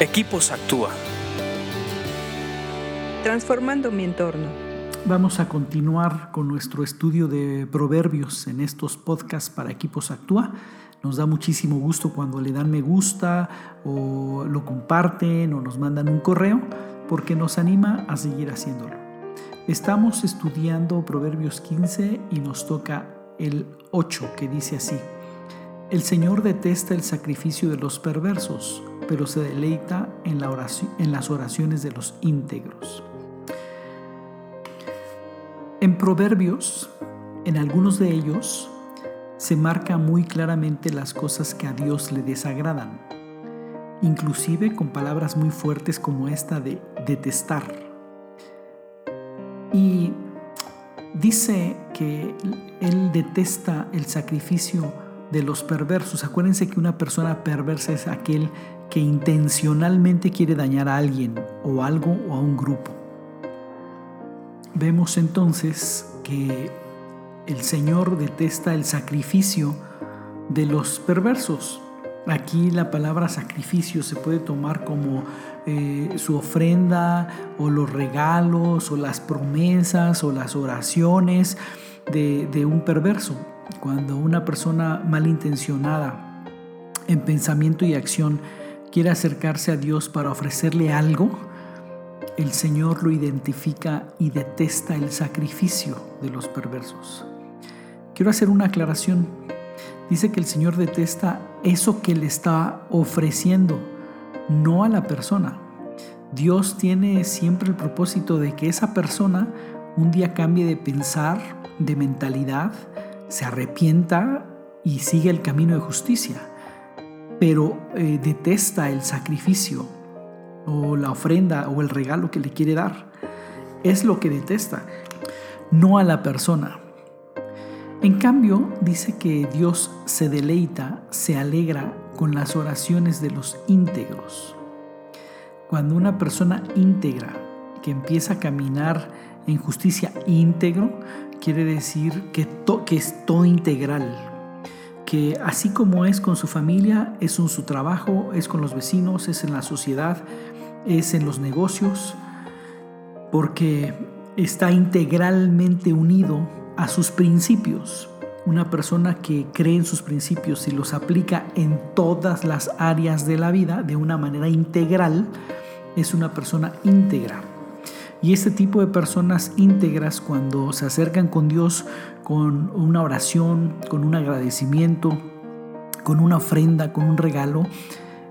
Equipos Actúa. Transformando mi entorno. Vamos a continuar con nuestro estudio de proverbios en estos podcasts para Equipos Actúa. Nos da muchísimo gusto cuando le dan me gusta o lo comparten o nos mandan un correo porque nos anima a seguir haciéndolo. Estamos estudiando Proverbios 15 y nos toca el 8 que dice así. El Señor detesta el sacrificio de los perversos, pero se deleita en, las oraciones de los íntegros. En Proverbios, en algunos de ellos, se marca muy claramente las cosas que a Dios le desagradan, inclusive con palabras muy fuertes como esta de detestar. Y dice que Él detesta el sacrificio de los perversos. Acuérdense que una persona perversa es aquel que intencionalmente quiere dañar a alguien o algo o a un grupo. Vemos entonces que el Señor detesta el sacrificio de los perversos. Aquí la palabra sacrificio se puede tomar como eh, su ofrenda o los regalos o las promesas o las oraciones de, de un perverso. Cuando una persona malintencionada en pensamiento y acción quiere acercarse a Dios para ofrecerle algo, el Señor lo identifica y detesta el sacrificio de los perversos. Quiero hacer una aclaración. Dice que el Señor detesta eso que le está ofreciendo, no a la persona. Dios tiene siempre el propósito de que esa persona un día cambie de pensar, de mentalidad, se arrepienta y sigue el camino de justicia pero eh, detesta el sacrificio o la ofrenda o el regalo que le quiere dar. Es lo que detesta, no a la persona. En cambio, dice que Dios se deleita, se alegra con las oraciones de los íntegros. Cuando una persona íntegra que empieza a caminar en justicia íntegro, quiere decir que, que es todo integral, que así como es con su familia, es en su trabajo, es con los vecinos, es en la sociedad, es en los negocios, porque está integralmente unido a sus principios. Una persona que cree en sus principios y los aplica en todas las áreas de la vida de una manera integral, es una persona íntegra. Y este tipo de personas íntegras, cuando se acercan con Dios con una oración, con un agradecimiento, con una ofrenda, con un regalo,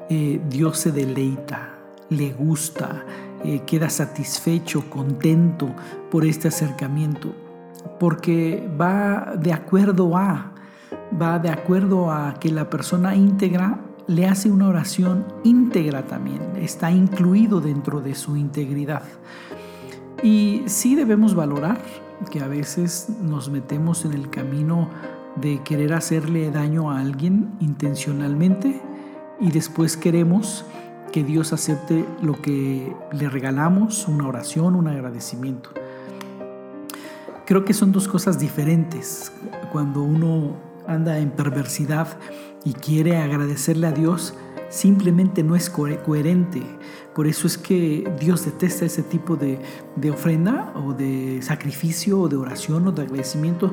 eh, Dios se deleita, le gusta, eh, queda satisfecho, contento por este acercamiento, porque va de acuerdo a, va de acuerdo a que la persona íntegra le hace una oración íntegra también, está incluido dentro de su integridad. Y sí debemos valorar que a veces nos metemos en el camino de querer hacerle daño a alguien intencionalmente y después queremos que Dios acepte lo que le regalamos, una oración, un agradecimiento. Creo que son dos cosas diferentes. Cuando uno anda en perversidad y quiere agradecerle a Dios, simplemente no es coherente. Por eso es que Dios detesta ese tipo de, ofrenda o de sacrificio o de oración o de agradecimiento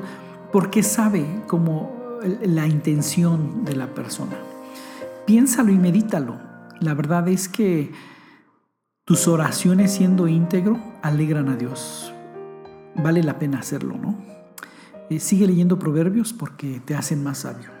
porque sabe como la intención de la persona. Piénsalo y medítalo. La verdad es que tus oraciones siendo íntegro alegran a Dios. Vale la pena hacerlo, ¿no? Eh, sigue leyendo proverbios porque te hacen más sabio.